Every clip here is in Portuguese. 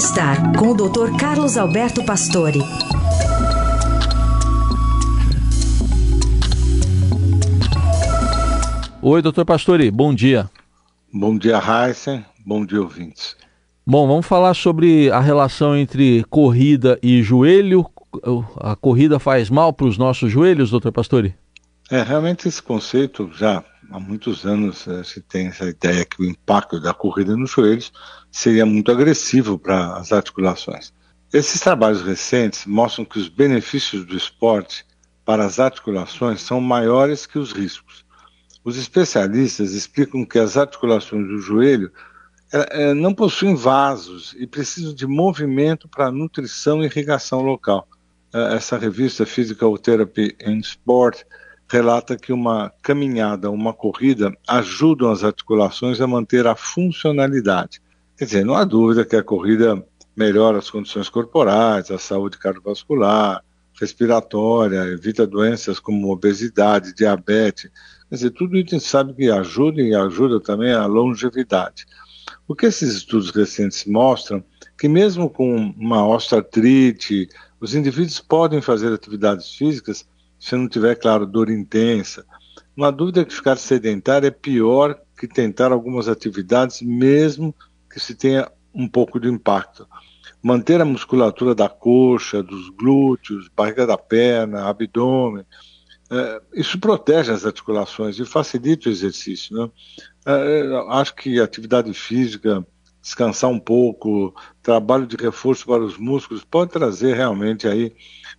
Bem-Estar, com o Dr. Carlos Alberto Pastore. Oi, doutor Pastore, bom dia. Bom dia, Heisen. Bom dia, ouvintes. Bom, vamos falar sobre a relação entre corrida e joelho. A corrida faz mal para os nossos joelhos, doutor Pastore? É, realmente esse conceito já há muitos anos eh, se tem essa ideia que o impacto da corrida nos joelhos seria muito agressivo para as articulações. Esses trabalhos recentes mostram que os benefícios do esporte para as articulações são maiores que os riscos. Os especialistas explicam que as articulações do joelho é, não possuem vasos e precisam de movimento para nutrição e irrigação local. Essa revista Physical Therapy and Sport relata que uma caminhada, uma corrida ajudam as articulações a manter a funcionalidade. Quer dizer, não há dúvida que a corrida melhora as condições corporais, a saúde cardiovascular, respiratória, evita doenças como obesidade, diabetes. Quer dizer, tudo isso a gente sabe que ajuda e ajuda também a longevidade. O que esses estudos recentes mostram que mesmo com uma osteoartrite, os indivíduos podem fazer atividades físicas se não tiver, claro, dor intensa. Uma dúvida é que ficar sedentário é pior que tentar algumas atividades, mesmo que se tenha um pouco de impacto. Manter a musculatura da coxa, dos glúteos, barriga da perna, abdômen, é, isso protege as articulações e facilita o exercício. Né? É, acho que atividade física, descansar um pouco, trabalho de reforço para os músculos pode trazer realmente aí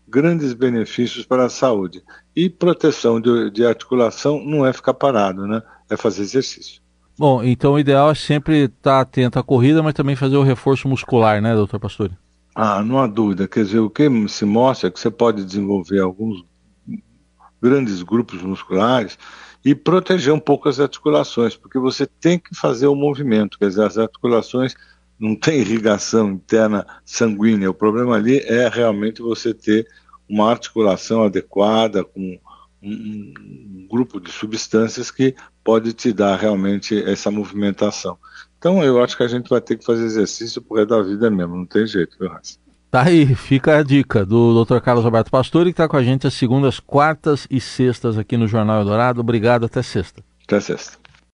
grandes benefícios para a saúde. E proteção de, de articulação não é ficar parado, né? É fazer exercício. Bom, então o ideal é sempre estar atento à corrida, mas também fazer o reforço muscular, né, doutor Pastore? Ah, não há dúvida. Quer dizer, o que se mostra é que você pode desenvolver alguns grandes grupos musculares e proteger um pouco as articulações, porque você tem que fazer o movimento, quer dizer, as articulações não têm irrigação interna sanguínea, o problema ali é realmente você ter uma articulação adequada com um, um grupo de substâncias que pode te dar realmente essa movimentação. Então eu acho que a gente vai ter que fazer exercício por resto da vida mesmo, não tem jeito, viu, Raça? Tá aí, fica a dica do Dr. Carlos Alberto Pastore, que está com a gente às segundas, quartas e sextas aqui no Jornal Eldorado. Obrigado, até sexta. Até sexta.